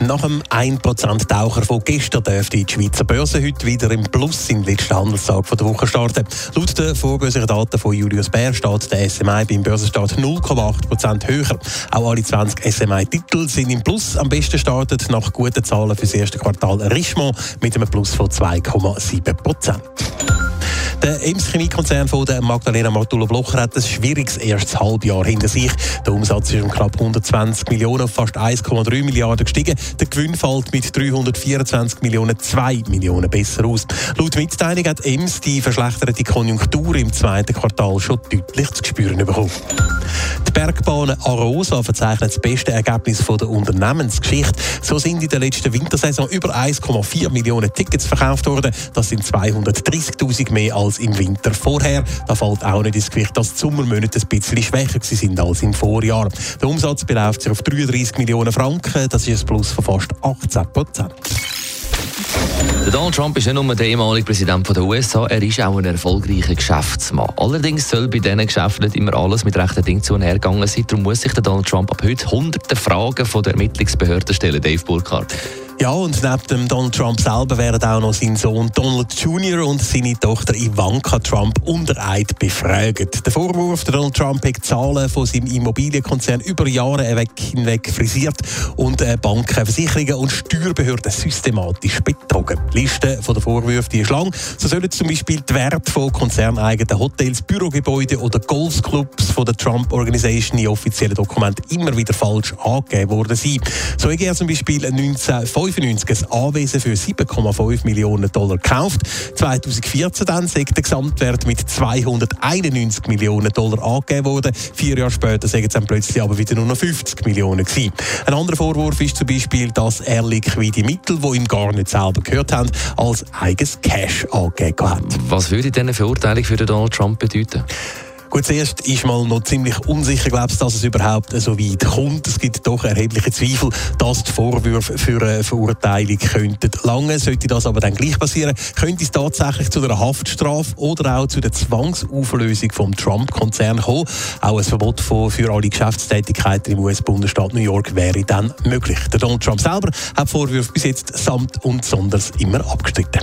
Nach dem 1%-Taucher von gestern dürfte die Schweizer Börse heute wieder im Plus im letzten Handelstag der Woche starten. Laut den vorbörslichen Daten von Julius Bär steht der SMI beim Börsenstart 0,8% höher. Auch alle 20 SMI-Titel sind im Plus. Am besten startet nach guten Zahlen für das erste Quartal Richemont mit einem Plus von 2,7%. Der Ems Chemiekonzern von der Magdalena Martula Blocher hat ein schwieriges erstes Halbjahr hinter sich. Der Umsatz ist um knapp 120 Millionen auf fast 1,3 Milliarden gestiegen. Der Gewinn fällt mit 324 Millionen 2 Millionen besser aus. Laut Mitteilung hat Ems die verschlechterte Konjunktur im zweiten Quartal schon deutlich zu spüren bekommen. Die Bergbahn Arosa verzeichnet das beste Ergebnis von der Unternehmensgeschichte. So sind in der letzten Wintersaison über 1,4 Millionen Tickets verkauft worden. Das sind 230.000 mehr als im Winter vorher. Da fällt auch nicht ins Gewicht, dass die Sommermonate ein bisschen schwächer sind als im Vorjahr. Der Umsatz beläuft sich auf 33 Millionen Franken. Das ist ein Plus von fast 18 Prozent. Donald Trump ist nicht nur der ehemalige Präsident der USA, er ist auch ein erfolgreicher Geschäftsmann. Allerdings soll bei diesen Geschäften nicht immer alles mit rechten Dingen zu hergegangen sein. Darum muss sich Donald Trump ab heute hunderte Fragen von der Ermittlungsbehörde stellen, Dave Burkhardt. Ja, und neben dem Donald Trump selber werden auch noch sein Sohn Donald Jr. und seine Tochter Ivanka Trump unter Eid befragt. Der Vorwurf, Donald Trump hat Zahlen von seinem Immobilienkonzern über Jahre hinweg frisiert und äh, Banken, Versicherungen und Steuerbehörden systematisch betrogen. Die Liste der Vorwürfe die ist lang. So sollen zum Beispiel die Werte von konzerneigenen Hotels, Bürogebäude oder Golfclubs von der Trump Organisation in offiziellen Dokumenten immer wieder falsch angegeben worden sein. So hat er zum Beispiel 19 1995 ein Anwesen für 7,5 Millionen Dollar gekauft. 2014 dann ist der Gesamtwert mit 291 Millionen Dollar angegeben worden. Vier Jahre später sagen es dann plötzlich aber wieder nur noch 50 Millionen gewesen. Ein anderer Vorwurf ist zum Beispiel, dass er liquide Mittel, die ihm gar nicht selber gehört haben, als eigenes Cash angegeben hat. Was würde denn eine Verurteilung für Donald Trump bedeuten? Gut, zuerst ist mal noch ziemlich unsicher, glaubst, dass es überhaupt so weit kommt. Es gibt doch erhebliche Zweifel, dass die Vorwürfe für eine Verurteilung könnten lange. Sollte das aber dann gleich passieren, könnte es tatsächlich zu einer Haftstrafe oder auch zu der Zwangsauflösung vom Trump-Konzern kommen. Auch ein Verbot für alle Geschäftstätigkeiten im US-Bundesstaat New York wäre dann möglich. Der Donald Trump selber hat Vorwürfe bis jetzt samt und sonders immer abgestritten.